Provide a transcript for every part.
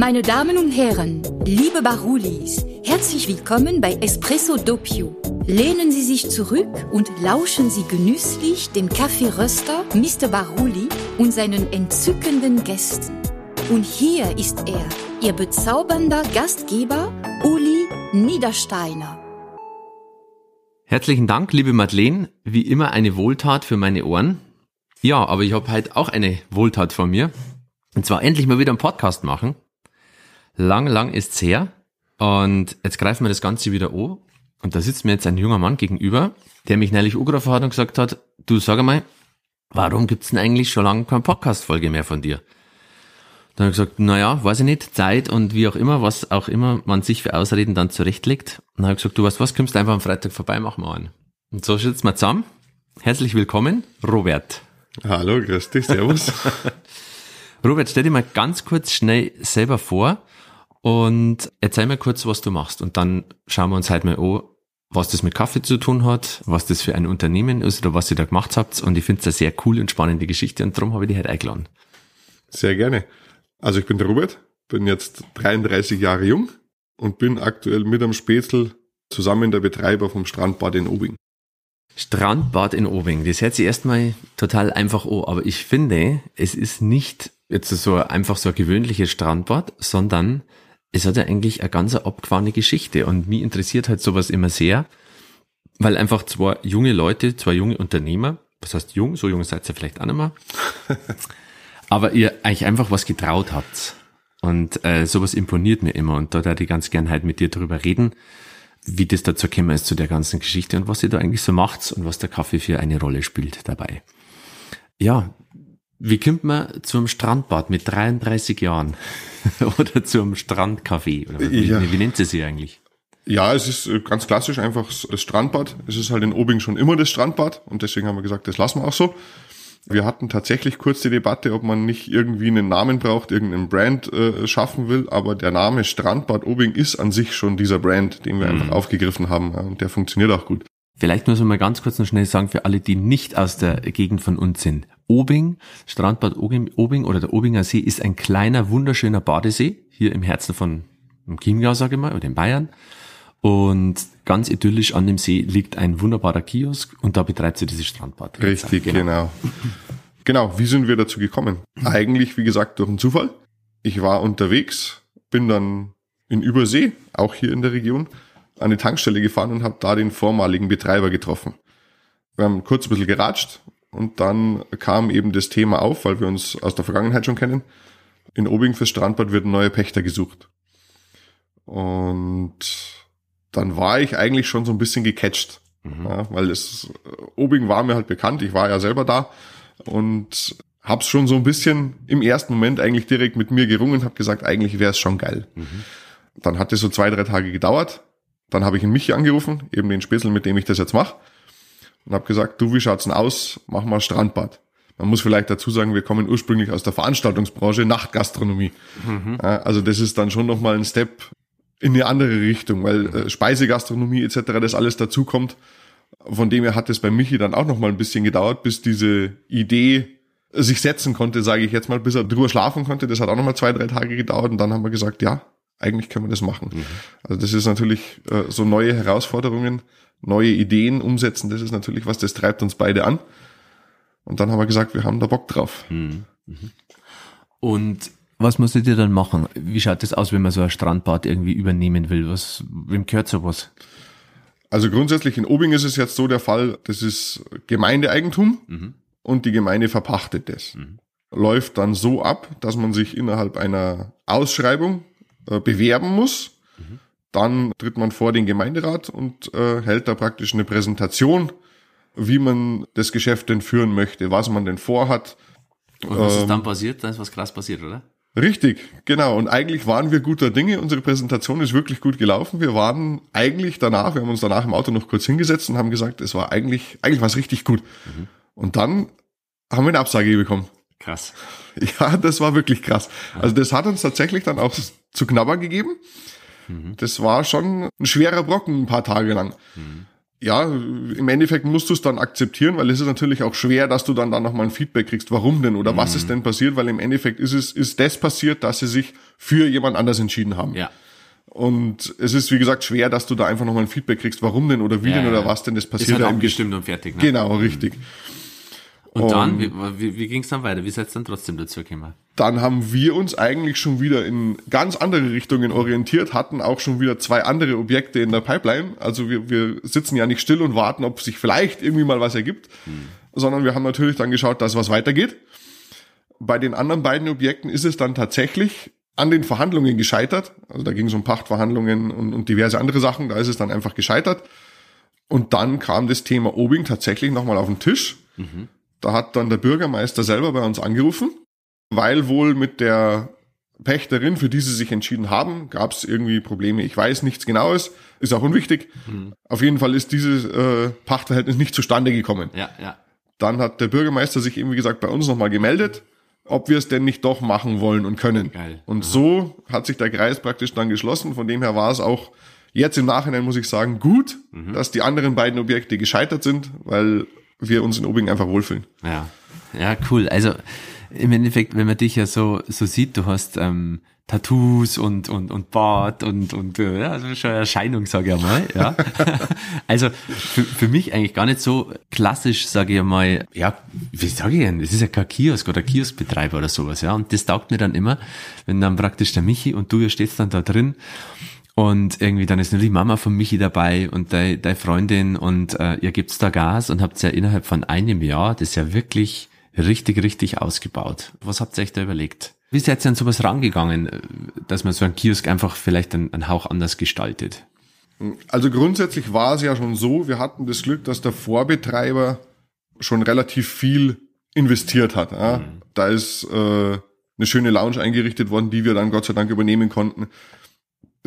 Meine Damen und Herren, liebe Barulis, herzlich willkommen bei Espresso Doppio. Lehnen Sie sich zurück und lauschen Sie genüsslich dem Kaffeeröster Mr. Baruli und seinen entzückenden Gästen. Und hier ist er, Ihr bezaubernder Gastgeber Uli Niedersteiner. Herzlichen Dank, liebe Madeleine. Wie immer eine Wohltat für meine Ohren. Ja, aber ich habe heute auch eine Wohltat von mir. Und zwar endlich mal wieder einen Podcast machen. Lang, lang ist's her. Und jetzt greifen wir das Ganze wieder an. Und da sitzt mir jetzt ein junger Mann gegenüber, der mich neulich angerufen hat und gesagt hat, du sag mal, warum gibt's denn eigentlich schon lange keine Podcast-Folge mehr von dir? Dann habe ich gesagt, naja, weiß ich nicht, Zeit und wie auch immer, was auch immer man sich für Ausreden dann zurechtlegt. Und dann habe ich gesagt, du weißt was, kommst einfach am Freitag vorbei, machen wir einen. Und so sitzen wir zusammen. Herzlich willkommen, Robert. Hallo, grüß dich, servus. Robert, stell dir mal ganz kurz schnell selber vor und erzähl mir kurz, was du machst. Und dann schauen wir uns halt mal an, was das mit Kaffee zu tun hat, was das für ein Unternehmen ist oder was ihr da gemacht habt. Und ich finde es eine sehr cool und spannende Geschichte und darum habe ich dich heute eingeladen. Sehr gerne. Also ich bin der Robert, bin jetzt 33 Jahre jung und bin aktuell mit am Spätzl zusammen der Betreiber vom Strandbad in Obing. Strandbad in Obing, das hört sich erstmal total einfach an, aber ich finde, es ist nicht jetzt so einfach so ein gewöhnliches Strandbad, sondern es hat ja eigentlich eine ganz abgefahrene Geschichte und mich interessiert halt sowas immer sehr, weil einfach zwei junge Leute, zwei junge Unternehmer, was heißt jung, so jung seid ihr vielleicht auch nicht mehr, aber ihr euch einfach was getraut habt. Und äh, sowas imponiert mir immer und da würde ich ganz gern halt mit dir drüber reden, wie das dazu gekommen ist zu der ganzen Geschichte und was ihr da eigentlich so macht und was der Kaffee für eine Rolle spielt dabei. Ja, wie kommt man zum Strandbad mit 33 Jahren? oder zum Strandcafé? Oder wie, ja. wie, nennt es sie eigentlich? Ja, es ist äh, ganz klassisch einfach das Strandbad. Es ist halt in Obing schon immer das Strandbad und deswegen haben wir gesagt, das lassen wir auch so. Wir hatten tatsächlich kurz die Debatte, ob man nicht irgendwie einen Namen braucht, irgendeinen Brand äh, schaffen will, aber der Name Strandbad Obing ist an sich schon dieser Brand, den wir mhm. einfach aufgegriffen haben und der funktioniert auch gut. Vielleicht muss man mal ganz kurz noch schnell sagen, für alle, die nicht aus der Gegend von uns sind. Obing, Strandbad Obing oder der Obinger See ist ein kleiner, wunderschöner Badesee, hier im Herzen von Chiemgau, sage ich mal, oder in Bayern. Und ganz idyllisch an dem See liegt ein wunderbarer Kiosk und da betreibt sie dieses Strandbad. Richtig, genau. genau. Genau, wie sind wir dazu gekommen? Eigentlich, wie gesagt, durch einen Zufall. Ich war unterwegs, bin dann in Übersee, auch hier in der Region, an die Tankstelle gefahren und habe da den vormaligen Betreiber getroffen. Wir haben kurz ein bisschen geratscht und dann kam eben das Thema auf, weil wir uns aus der Vergangenheit schon kennen. In Obing fürs Strandbad wird ein neuer Pächter gesucht. Und dann war ich eigentlich schon so ein bisschen gecatcht. Mhm. Ja, weil es, Obing war mir halt bekannt, ich war ja selber da und hab's schon so ein bisschen im ersten Moment eigentlich direkt mit mir gerungen, hab gesagt, eigentlich wäre es schon geil. Mhm. Dann hat es so zwei, drei Tage gedauert. Dann habe ich ihn Michi angerufen, eben den Spitzel, mit dem ich das jetzt mache und habe gesagt, du, wie schaut's denn aus? Mach mal Strandbad. Man muss vielleicht dazu sagen, wir kommen ursprünglich aus der Veranstaltungsbranche, Nachtgastronomie. Mhm. Also das ist dann schon nochmal ein Step in eine andere Richtung, weil äh, Speisegastronomie etc. das alles dazukommt. Von dem her hat es bei Michi dann auch nochmal ein bisschen gedauert, bis diese Idee sich setzen konnte, sage ich jetzt mal, bis er drüber schlafen konnte. Das hat auch nochmal zwei, drei Tage gedauert und dann haben wir gesagt, ja, eigentlich können wir das machen. Mhm. Also das ist natürlich äh, so neue Herausforderungen neue Ideen umsetzen, das ist natürlich was, das treibt uns beide an. Und dann haben wir gesagt, wir haben da Bock drauf. Mhm. Mhm. Und was musstet ihr dann machen? Wie schaut das aus, wenn man so ein Strandbad irgendwie übernehmen will? Was, wem gehört sowas? Also grundsätzlich in Obing ist es jetzt so der Fall, das ist Gemeindeeigentum mhm. und die Gemeinde verpachtet das. Mhm. Läuft dann so ab, dass man sich innerhalb einer Ausschreibung äh, bewerben muss dann tritt man vor den Gemeinderat und äh, hält da praktisch eine Präsentation, wie man das Geschäft denn führen möchte, was man denn vorhat. Und was ähm, ist dann passiert? Da ist was krass passiert, oder? Richtig, genau. Und eigentlich waren wir guter Dinge. Unsere Präsentation ist wirklich gut gelaufen. Wir waren eigentlich danach, wir haben uns danach im Auto noch kurz hingesetzt und haben gesagt, es war eigentlich, eigentlich war es richtig gut. Mhm. Und dann haben wir eine Absage bekommen. Krass. Ja, das war wirklich krass. Also das hat uns tatsächlich dann auch zu knabbern gegeben. Mhm. Das war schon ein schwerer Brocken ein paar Tage lang. Mhm. ja, im Endeffekt musst du es dann akzeptieren, weil es ist natürlich auch schwer, dass du dann da nochmal ein Feedback kriegst, warum denn oder mhm. was ist denn passiert, weil im Endeffekt ist es, ist das passiert, dass sie sich für jemand anders entschieden haben. Ja. Und es ist, wie gesagt, schwer, dass du da einfach nochmal ein Feedback kriegst, warum denn oder wie ja, denn oder was denn das passiert. Ist halt abgestimmt und fertig. Ne? Genau, richtig. Und, und dann, wie, wie, wie ging es dann weiter? Wie seid ihr dann trotzdem dazu gekommen? Dann haben wir uns eigentlich schon wieder in ganz andere Richtungen orientiert, hatten auch schon wieder zwei andere Objekte in der Pipeline. Also wir, wir sitzen ja nicht still und warten, ob sich vielleicht irgendwie mal was ergibt, hm. sondern wir haben natürlich dann geschaut, dass was weitergeht. Bei den anderen beiden Objekten ist es dann tatsächlich an den Verhandlungen gescheitert. Also da ging es um Pachtverhandlungen und, und diverse andere Sachen. Da ist es dann einfach gescheitert. Und dann kam das Thema Obing tatsächlich nochmal auf den Tisch. Mhm. Da hat dann der Bürgermeister selber bei uns angerufen, weil wohl mit der Pächterin, für die sie sich entschieden haben, gab es irgendwie Probleme. Ich weiß nichts Genaues, ist auch unwichtig. Mhm. Auf jeden Fall ist dieses äh, Pachtverhältnis nicht zustande gekommen. Ja, ja. Dann hat der Bürgermeister sich eben, wie gesagt, bei uns nochmal gemeldet ob wir es denn nicht doch machen wollen und können. Geil. Und Aha. so hat sich der Kreis praktisch dann geschlossen. Von dem her war es auch jetzt im Nachhinein, muss ich sagen, gut, mhm. dass die anderen beiden Objekte gescheitert sind, weil wir uns in Obing einfach wohlfühlen. Ja, ja, cool. Also im Endeffekt, wenn man dich ja so so sieht, du hast ähm, Tattoos und und und Bart und und äh, ja, also schon Erscheinung, sage ich mal. Ja, also für, für mich eigentlich gar nicht so klassisch, sage ich mal. Ja, wie sage ich denn? Das ist ja kein Kiosk oder Kioskbetreiber oder sowas. Ja, und das taugt mir dann immer, wenn dann praktisch der Michi und du ihr steht dann da drin. Und irgendwie dann ist nur die Mama von Michi dabei und deine, deine Freundin und äh, ihr gibt's da Gas und habt ja innerhalb von einem Jahr das ja wirklich richtig, richtig ausgebaut. Was habt ihr euch da überlegt? Wie seid ihr an sowas rangegangen, dass man so einen Kiosk einfach vielleicht einen, einen Hauch anders gestaltet? Also grundsätzlich war es ja schon so, wir hatten das Glück, dass der Vorbetreiber schon relativ viel investiert hat. Mhm. Da ist äh, eine schöne Lounge eingerichtet worden, die wir dann Gott sei Dank übernehmen konnten.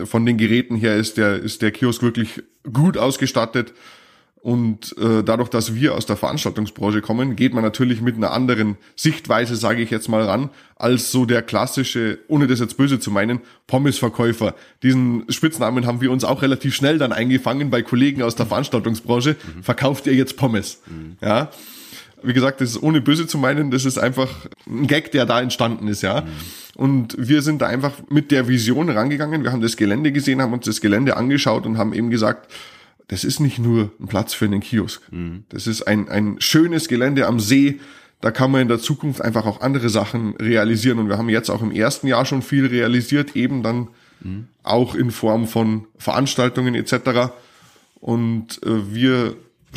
Von den Geräten her ist der, ist der Kiosk wirklich gut ausgestattet. Und äh, dadurch, dass wir aus der Veranstaltungsbranche kommen, geht man natürlich mit einer anderen Sichtweise, sage ich jetzt mal ran, als so der klassische, ohne das jetzt böse zu meinen, Pommesverkäufer. Diesen Spitznamen haben wir uns auch relativ schnell dann eingefangen bei Kollegen aus der Veranstaltungsbranche. Mhm. Verkauft ihr jetzt Pommes? Mhm. Ja. Wie gesagt, das ist ohne böse zu meinen, das ist einfach ein Gag, der da entstanden ist, ja. Mhm. Und wir sind da einfach mit der Vision rangegangen. Wir haben das Gelände gesehen, haben uns das Gelände angeschaut und haben eben gesagt, das ist nicht nur ein Platz für einen Kiosk. Mhm. Das ist ein, ein schönes Gelände am See. Da kann man in der Zukunft einfach auch andere Sachen realisieren. Und wir haben jetzt auch im ersten Jahr schon viel realisiert, eben dann mhm. auch in Form von Veranstaltungen etc. Und äh, wir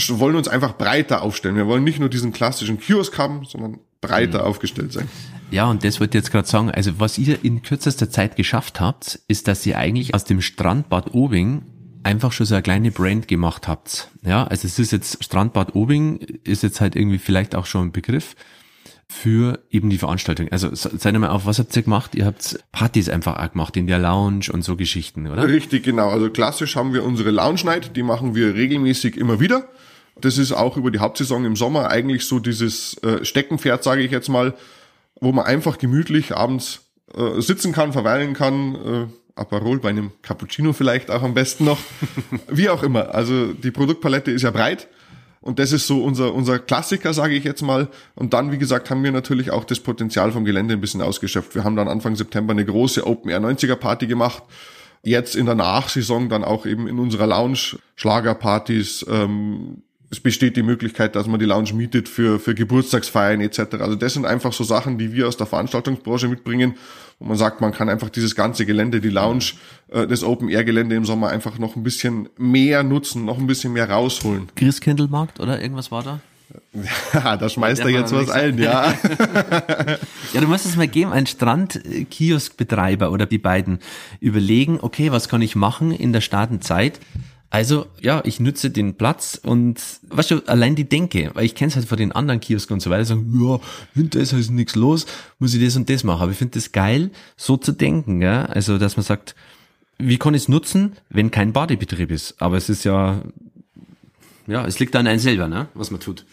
wollen uns einfach breiter aufstellen. Wir wollen nicht nur diesen klassischen Kiosk haben, sondern breiter mhm. aufgestellt sein. Ja, und das wollte ich jetzt gerade sagen. Also was ihr in kürzester Zeit geschafft habt, ist, dass ihr eigentlich aus dem Strandbad Obing einfach schon so eine kleine Brand gemacht habt. Ja, also es ist jetzt Strandbad Obing, ist jetzt halt irgendwie vielleicht auch schon ein Begriff für eben die Veranstaltung. Also seid mal auf, was habt ihr gemacht? Ihr habt Partys einfach auch gemacht in der Lounge und so Geschichten, oder? Richtig, genau. Also klassisch haben wir unsere Lounge Night, die machen wir regelmäßig immer wieder. Das ist auch über die Hauptsaison im Sommer eigentlich so dieses äh, Steckenpferd, sage ich jetzt mal, wo man einfach gemütlich abends äh, sitzen kann, verweilen kann, äh, Aperol bei einem Cappuccino vielleicht auch am besten noch. Wie auch immer. Also die Produktpalette ist ja breit. Und das ist so unser, unser Klassiker, sage ich jetzt mal. Und dann, wie gesagt, haben wir natürlich auch das Potenzial vom Gelände ein bisschen ausgeschöpft. Wir haben dann Anfang September eine große Open Air 90er Party gemacht. Jetzt in der Nachsaison dann auch eben in unserer Lounge Schlagerpartys, ähm, es besteht die Möglichkeit, dass man die Lounge mietet für, für Geburtstagsfeiern etc. Also das sind einfach so Sachen, die wir aus der Veranstaltungsbranche mitbringen, wo man sagt, man kann einfach dieses ganze Gelände, die Lounge, äh, das Open-Air-Gelände im Sommer einfach noch ein bisschen mehr nutzen, noch ein bisschen mehr rausholen. Christkindlmarkt oder irgendwas war da? Ja, da schmeißt er jetzt was ein, ja. ja, du musst es mal geben, ein Strandkioskbetreiber oder die beiden überlegen, okay, was kann ich machen in der Startenzeit? Also ja, ich nutze den Platz und weißt du, allein die Denke, weil ich kenne es halt von den anderen Kiosken und so weiter, sagen, ja, Winter ist halt nichts los, muss ich das und das machen. Aber ich finde das geil, so zu denken, ja. Also, dass man sagt, wie kann ich es nutzen, wenn kein Badebetrieb ist? Aber es ist ja, ja, es liegt an einem selber, ne, was man tut.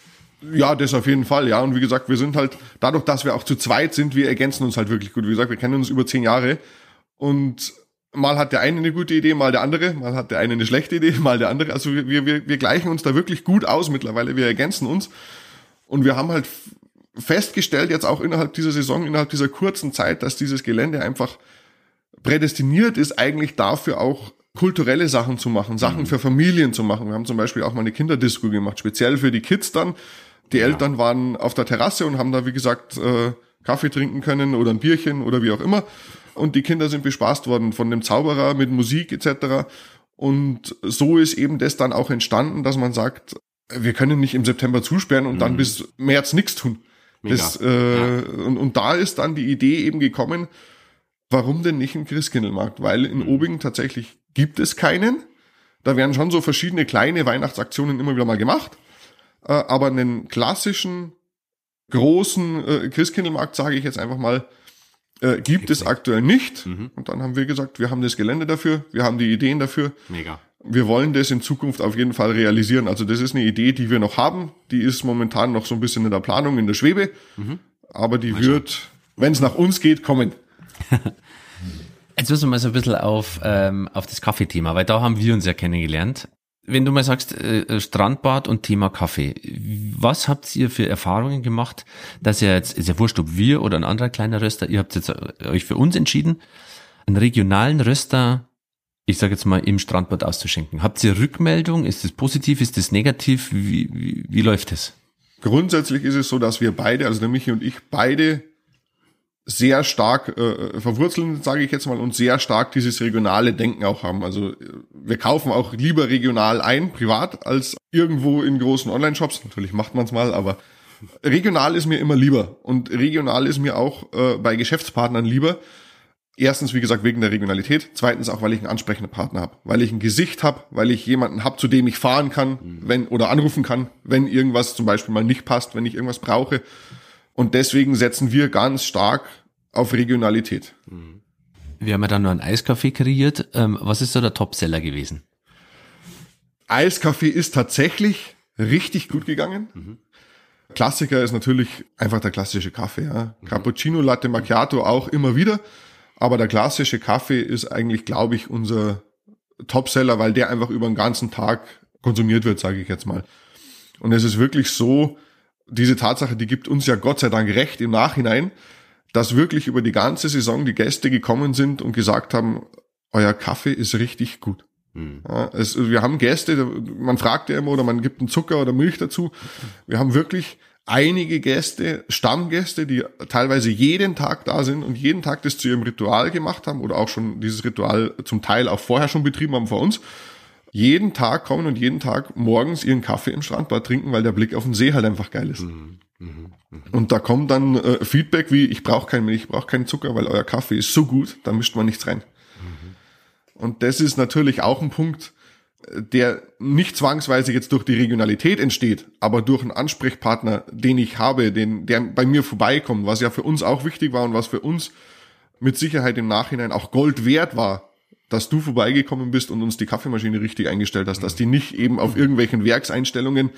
Ja, das auf jeden Fall, ja. Und wie gesagt, wir sind halt, dadurch, dass wir auch zu zweit sind, wir ergänzen uns halt wirklich gut. Wie gesagt, wir kennen uns über zehn Jahre und mal hat der eine eine gute Idee, mal der andere, mal hat der eine eine schlechte Idee, mal der andere. Also wir, wir, wir gleichen uns da wirklich gut aus mittlerweile, wir ergänzen uns. Und wir haben halt festgestellt, jetzt auch innerhalb dieser Saison, innerhalb dieser kurzen Zeit, dass dieses Gelände einfach prädestiniert ist, eigentlich dafür auch kulturelle Sachen zu machen, Sachen mhm. für Familien zu machen. Wir haben zum Beispiel auch mal eine Kinderdisco gemacht, speziell für die Kids dann. Die ja. Eltern waren auf der Terrasse und haben da, wie gesagt, äh, Kaffee trinken können oder ein Bierchen oder wie auch immer. Und die Kinder sind bespaßt worden von dem Zauberer mit Musik etc. Und so ist eben das dann auch entstanden, dass man sagt, wir können nicht im September zusperren und mhm. dann bis März nichts tun. Das, äh, ja. und, und da ist dann die Idee eben gekommen, warum denn nicht ein Christkindlmarkt? Weil in mhm. Obing tatsächlich gibt es keinen. Da werden schon so verschiedene kleine Weihnachtsaktionen immer wieder mal gemacht. Äh, aber einen klassischen, großen äh, Christkindlmarkt, sage ich jetzt einfach mal, äh, gibt es aktuell nicht. Mhm. Und dann haben wir gesagt, wir haben das Gelände dafür, wir haben die Ideen dafür. Mega. Wir wollen das in Zukunft auf jeden Fall realisieren. Also das ist eine Idee, die wir noch haben. Die ist momentan noch so ein bisschen in der Planung, in der Schwebe. Mhm. Aber die mal wird, wenn es nach uns geht, kommen. Jetzt müssen wir mal so ein bisschen auf, ähm, auf das Kaffeethema, weil da haben wir uns ja kennengelernt. Wenn du mal sagst, äh, Strandbad und Thema Kaffee, was habt ihr für Erfahrungen gemacht, dass ihr jetzt, ist ja wurscht, ob wir oder ein anderer kleiner Röster, ihr habt jetzt äh, euch für uns entschieden, einen regionalen Röster, ich sage jetzt mal, im Strandbad auszuschenken. Habt ihr Rückmeldung? Ist das positiv? Ist das negativ? Wie, wie, wie läuft es? Grundsätzlich ist es so, dass wir beide, also der Michi und ich, beide sehr stark äh, verwurzeln, sage ich jetzt mal, und sehr stark dieses regionale Denken auch haben. Also wir kaufen auch lieber regional ein, privat, als irgendwo in großen Online-Shops. Natürlich macht man es mal, aber regional ist mir immer lieber. Und regional ist mir auch äh, bei Geschäftspartnern lieber. Erstens, wie gesagt, wegen der Regionalität. Zweitens auch, weil ich einen ansprechenden Partner habe. Weil ich ein Gesicht habe, weil ich jemanden habe, zu dem ich fahren kann, wenn oder anrufen kann, wenn irgendwas zum Beispiel mal nicht passt, wenn ich irgendwas brauche. Und deswegen setzen wir ganz stark auf Regionalität. Wir haben ja dann nur einen Eiskaffee kreiert. Ähm, was ist so der Topseller gewesen? Eiskaffee ist tatsächlich richtig gut gegangen. Mhm. Klassiker ist natürlich einfach der klassische Kaffee. Ja. Mhm. Cappuccino, Latte Macchiato auch immer wieder. Aber der klassische Kaffee ist eigentlich, glaube ich, unser Topseller, weil der einfach über den ganzen Tag konsumiert wird, sage ich jetzt mal. Und es ist wirklich so, diese Tatsache, die gibt uns ja Gott sei Dank recht im Nachhinein, dass wirklich über die ganze Saison die Gäste gekommen sind und gesagt haben, euer Kaffee ist richtig gut. Mhm. Ja, es, wir haben Gäste, man fragt ja immer oder man gibt einen Zucker oder Milch dazu. Wir haben wirklich einige Gäste, Stammgäste, die teilweise jeden Tag da sind und jeden Tag das zu ihrem Ritual gemacht haben oder auch schon dieses Ritual zum Teil auch vorher schon betrieben haben vor uns jeden Tag kommen und jeden Tag morgens ihren Kaffee im Strandbad trinken, weil der Blick auf den See halt einfach geil ist. Mhm. Mhm. Mhm. Und da kommt dann äh, Feedback wie, ich brauche keinen Milch, ich brauche keinen Zucker, weil euer Kaffee ist so gut, da mischt man nichts rein. Mhm. Und das ist natürlich auch ein Punkt, äh, der nicht zwangsweise jetzt durch die Regionalität entsteht, aber durch einen Ansprechpartner, den ich habe, den, der bei mir vorbeikommt, was ja für uns auch wichtig war und was für uns mit Sicherheit im Nachhinein auch Gold wert war, dass du vorbeigekommen bist und uns die Kaffeemaschine richtig eingestellt hast, dass die nicht eben auf irgendwelchen Werkseinstellungen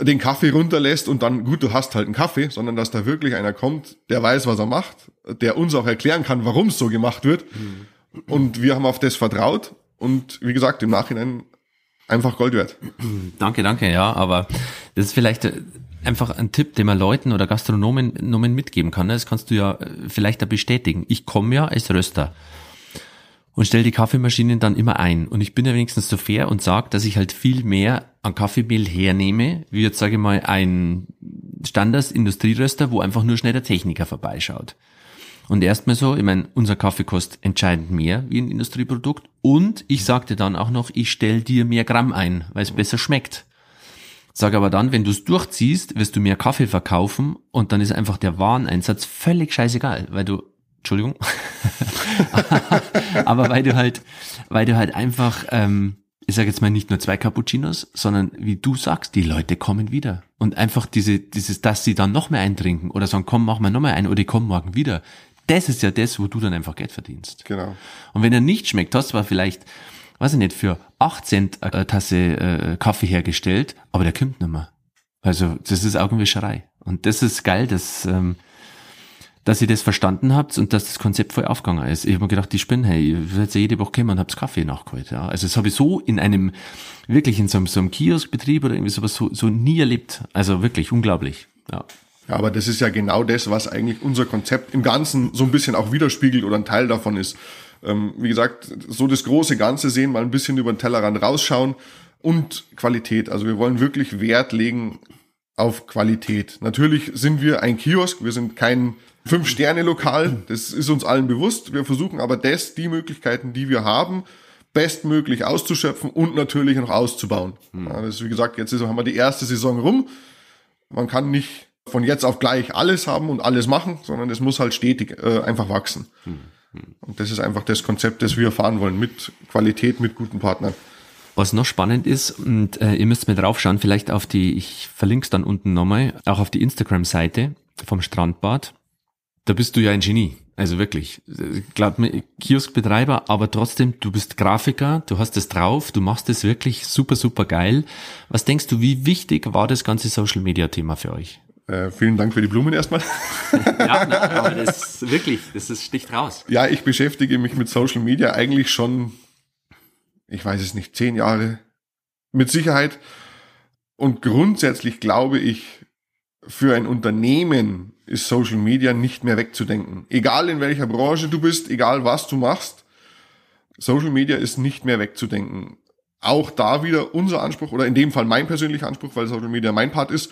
den Kaffee runterlässt und dann, gut, du hast halt einen Kaffee, sondern dass da wirklich einer kommt, der weiß, was er macht, der uns auch erklären kann, warum es so gemacht wird. Mhm. Und wir haben auf das vertraut und wie gesagt, im Nachhinein einfach Gold wert. Danke, danke, ja, aber das ist vielleicht einfach ein Tipp, den man Leuten oder Gastronomen mitgeben kann. Das kannst du ja vielleicht da bestätigen. Ich komme ja als Röster und stelle die Kaffeemaschinen dann immer ein. Und ich bin ja wenigstens so fair und sage, dass ich halt viel mehr an Kaffeemehl hernehme, wie jetzt sage ich mal ein Standards-Industrieröster, wo einfach nur schnell der Techniker vorbeischaut. Und erstmal so, ich meine, unser Kaffee kostet entscheidend mehr wie ein Industrieprodukt. Und ich sagte dann auch noch, ich stell dir mehr Gramm ein, weil es besser schmeckt. Sag aber dann, wenn du es durchziehst, wirst du mehr Kaffee verkaufen und dann ist einfach der Wareneinsatz völlig scheißegal, weil du Entschuldigung. Aber weil du halt, weil du halt einfach, ähm, ich sage jetzt mal nicht nur zwei Cappuccinos, sondern wie du sagst, die Leute kommen wieder. Und einfach diese, dieses, dass sie dann noch mehr eintrinken oder sagen, komm, mach mal noch mal ein oder die kommen morgen wieder. Das ist ja das, wo du dann einfach Geld verdienst. Genau. Und wenn er nicht schmeckt, hast du zwar vielleicht, weiß ich nicht, für 8 Cent eine Tasse äh, Kaffee hergestellt, aber der kommt nicht mehr. Also das ist Augenwischerei. Und das ist geil, dass ähm, dass ihr das verstanden habt und dass das Konzept voll aufgegangen ist. Ich habe mir gedacht, die spinnen, hey, ich werde jede Woche kommen und hab's Kaffee nachgeholt. Ja. Also das habe ich so in einem, wirklich in so einem, so einem Kioskbetrieb oder irgendwie sowas so, so nie erlebt. Also wirklich unglaublich. Ja. Ja, aber das ist ja genau das, was eigentlich unser Konzept im Ganzen so ein bisschen auch widerspiegelt oder ein Teil davon ist. Ähm, wie gesagt, so das große Ganze sehen, mal ein bisschen über den Tellerrand rausschauen und Qualität. Also wir wollen wirklich Wert legen auf Qualität. Natürlich sind wir ein Kiosk, wir sind kein Fünf-Sterne-Lokal, das ist uns allen bewusst. Wir versuchen aber das, die Möglichkeiten, die wir haben, bestmöglich auszuschöpfen und natürlich noch auszubauen. Hm. Ja, das ist, wie gesagt, jetzt ist, haben wir die erste Saison rum. Man kann nicht von jetzt auf gleich alles haben und alles machen, sondern es muss halt stetig äh, einfach wachsen. Hm. Hm. Und das ist einfach das Konzept, das wir fahren wollen, mit Qualität, mit guten Partnern. Was noch spannend ist, und äh, ihr müsst mal draufschauen, vielleicht auf die, ich verlinke es dann unten nochmal, auch auf die Instagram-Seite vom Strandbad da bist du ja ein Genie. Also wirklich. Glaub mir, Kioskbetreiber, aber trotzdem, du bist Grafiker, du hast es drauf, du machst es wirklich super, super geil. Was denkst du, wie wichtig war das ganze Social Media Thema für euch? Äh, vielen Dank für die Blumen erstmal. ja, na, aber das wirklich, das ist, sticht raus. Ja, ich beschäftige mich mit Social Media eigentlich schon, ich weiß es nicht, zehn Jahre mit Sicherheit. Und grundsätzlich glaube ich, für ein Unternehmen ist Social Media nicht mehr wegzudenken. Egal in welcher Branche du bist, egal was du machst, Social Media ist nicht mehr wegzudenken. Auch da wieder unser Anspruch oder in dem Fall mein persönlicher Anspruch, weil Social Media mein Part ist,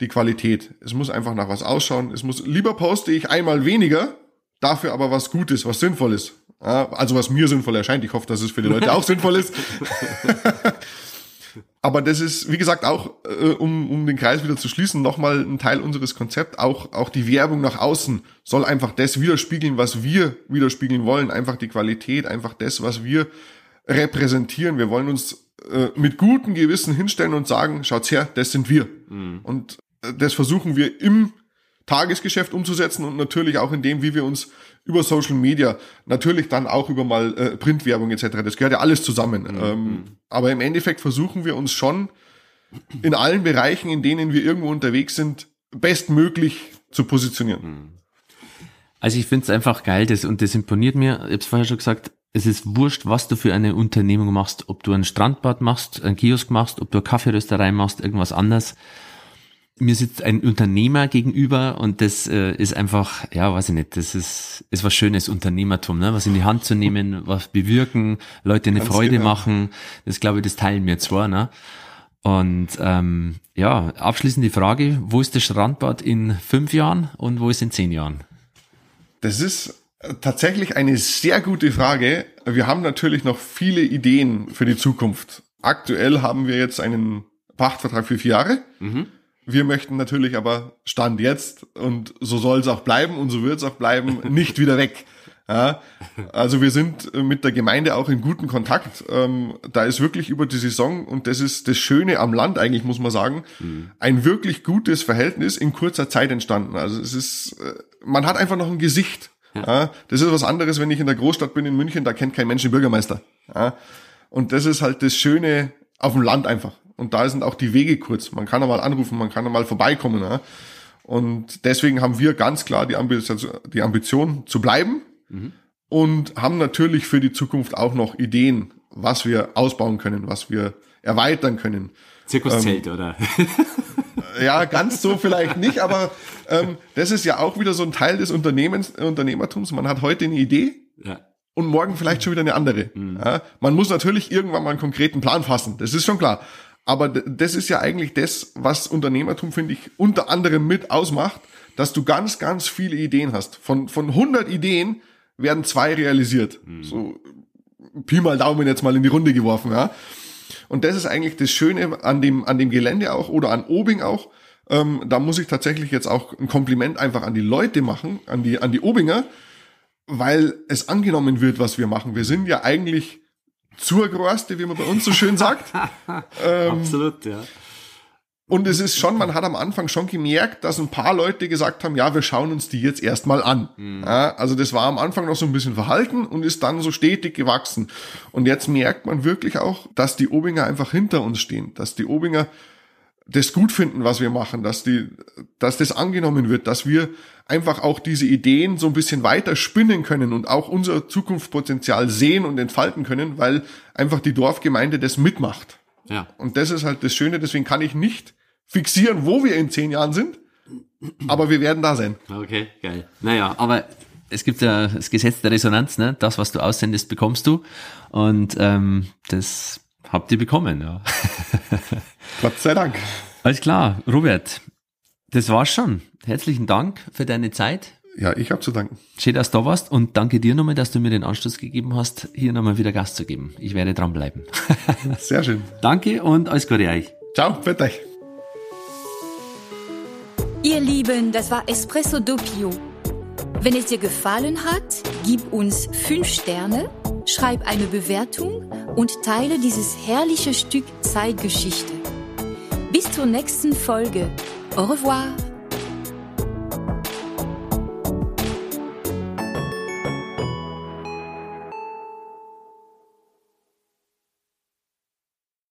die Qualität. Es muss einfach nach was ausschauen. Es muss lieber poste ich einmal weniger, dafür aber was Gutes, was Sinnvolles. Also was mir sinnvoll erscheint. Ich hoffe, dass es für die Leute auch sinnvoll ist. Aber das ist, wie gesagt, auch, äh, um, um den Kreis wieder zu schließen, nochmal ein Teil unseres Konzepts. Auch, auch die Werbung nach außen soll einfach das widerspiegeln, was wir widerspiegeln wollen. Einfach die Qualität, einfach das, was wir repräsentieren. Wir wollen uns äh, mit gutem Gewissen hinstellen und sagen, schaut's her, das sind wir. Mhm. Und äh, das versuchen wir im Tagesgeschäft umzusetzen und natürlich auch in dem, wie wir uns über Social Media, natürlich dann auch über mal äh, Printwerbung etc. Das gehört ja alles zusammen. Mhm. Ähm, aber im Endeffekt versuchen wir uns schon in allen Bereichen, in denen wir irgendwo unterwegs sind, bestmöglich zu positionieren. Mhm. Also ich finde es einfach geil, das, und das imponiert mir, ich habe es vorher schon gesagt, es ist wurscht, was du für eine Unternehmung machst, ob du ein Strandbad machst, ein Kiosk machst, ob du eine Kaffeerösterei machst, irgendwas anderes mir sitzt ein Unternehmer gegenüber und das äh, ist einfach, ja, weiß ich nicht, das ist, ist was Schönes, Unternehmertum, ne? was in die Hand zu nehmen, was bewirken, Leute eine Ganz Freude genau. machen, das glaube ich, das teilen wir zwar, ne? Und ähm, ja, abschließend die Frage, wo ist das Strandbad in fünf Jahren und wo ist in zehn Jahren? Das ist tatsächlich eine sehr gute Frage. Wir haben natürlich noch viele Ideen für die Zukunft. Aktuell haben wir jetzt einen Pachtvertrag für vier Jahre. Mhm. Wir möchten natürlich aber Stand jetzt und so soll es auch bleiben und so wird es auch bleiben, nicht wieder weg. Ja, also wir sind mit der Gemeinde auch in guten Kontakt. Ähm, da ist wirklich über die Saison, und das ist das Schöne am Land eigentlich, muss man sagen, mhm. ein wirklich gutes Verhältnis in kurzer Zeit entstanden. Also es ist, äh, man hat einfach noch ein Gesicht. Ja. ja. das ist was anderes, wenn ich in der Großstadt bin in München, da kennt kein Mensch den Bürgermeister. Und das ist halt das Schöne auf dem Land einfach. Und da sind auch die Wege kurz. Man kann einmal anrufen, man kann einmal vorbeikommen. Ja? Und deswegen haben wir ganz klar die Ambition, die Ambition zu bleiben mhm. und haben natürlich für die Zukunft auch noch Ideen, was wir ausbauen können, was wir erweitern können. Zirkuszelt, ähm, oder? ja, ganz so vielleicht nicht, aber ähm, das ist ja auch wieder so ein Teil des Unternehmens, Unternehmertums. Man hat heute eine Idee ja. und morgen vielleicht schon wieder eine andere. Mhm. Ja, man muss natürlich irgendwann mal einen konkreten Plan fassen, das ist schon klar. Aber das ist ja eigentlich das, was Unternehmertum, finde ich, unter anderem mit ausmacht, dass du ganz, ganz viele Ideen hast. Von, von 100 Ideen werden zwei realisiert. Mhm. So Pi mal Daumen jetzt mal in die Runde geworfen, ja. Und das ist eigentlich das Schöne an dem, an dem Gelände auch oder an Obing auch. Ähm, da muss ich tatsächlich jetzt auch ein Kompliment einfach an die Leute machen, an die, an die Obinger, weil es angenommen wird, was wir machen. Wir sind ja eigentlich zur Größte, wie man bei uns so schön sagt. ähm, Absolut, ja. Und es ist schon, man hat am Anfang schon gemerkt, dass ein paar Leute gesagt haben, ja, wir schauen uns die jetzt erstmal an. Mhm. Ja, also das war am Anfang noch so ein bisschen verhalten und ist dann so stetig gewachsen. Und jetzt merkt man wirklich auch, dass die Obinger einfach hinter uns stehen, dass die Obinger das gut finden, was wir machen, dass die, dass das angenommen wird, dass wir einfach auch diese Ideen so ein bisschen weiter spinnen können und auch unser Zukunftspotenzial sehen und entfalten können, weil einfach die Dorfgemeinde das mitmacht. Ja. Und das ist halt das Schöne, deswegen kann ich nicht fixieren, wo wir in zehn Jahren sind, aber wir werden da sein. Okay, geil. Naja, aber es gibt ja das Gesetz der Resonanz, ne? Das, was du aussendest, bekommst du. Und ähm, das habt ihr bekommen, ja. Gott sei Dank. Alles klar, Robert, das war's schon. Herzlichen Dank für deine Zeit. Ja, ich habe zu danken. Schön, dass du da warst und danke dir nochmal, dass du mir den Anstoß gegeben hast, hier nochmal wieder Gast zu geben. Ich werde dranbleiben. Sehr schön. danke und alles Gute euch. Ciao, bitte euch. Ihr Lieben, das war Espresso Doppio. Wenn es dir gefallen hat, gib uns fünf Sterne, schreib eine Bewertung und teile dieses herrliche Stück Zeitgeschichte. Bis zur nächsten Folge. Au revoir.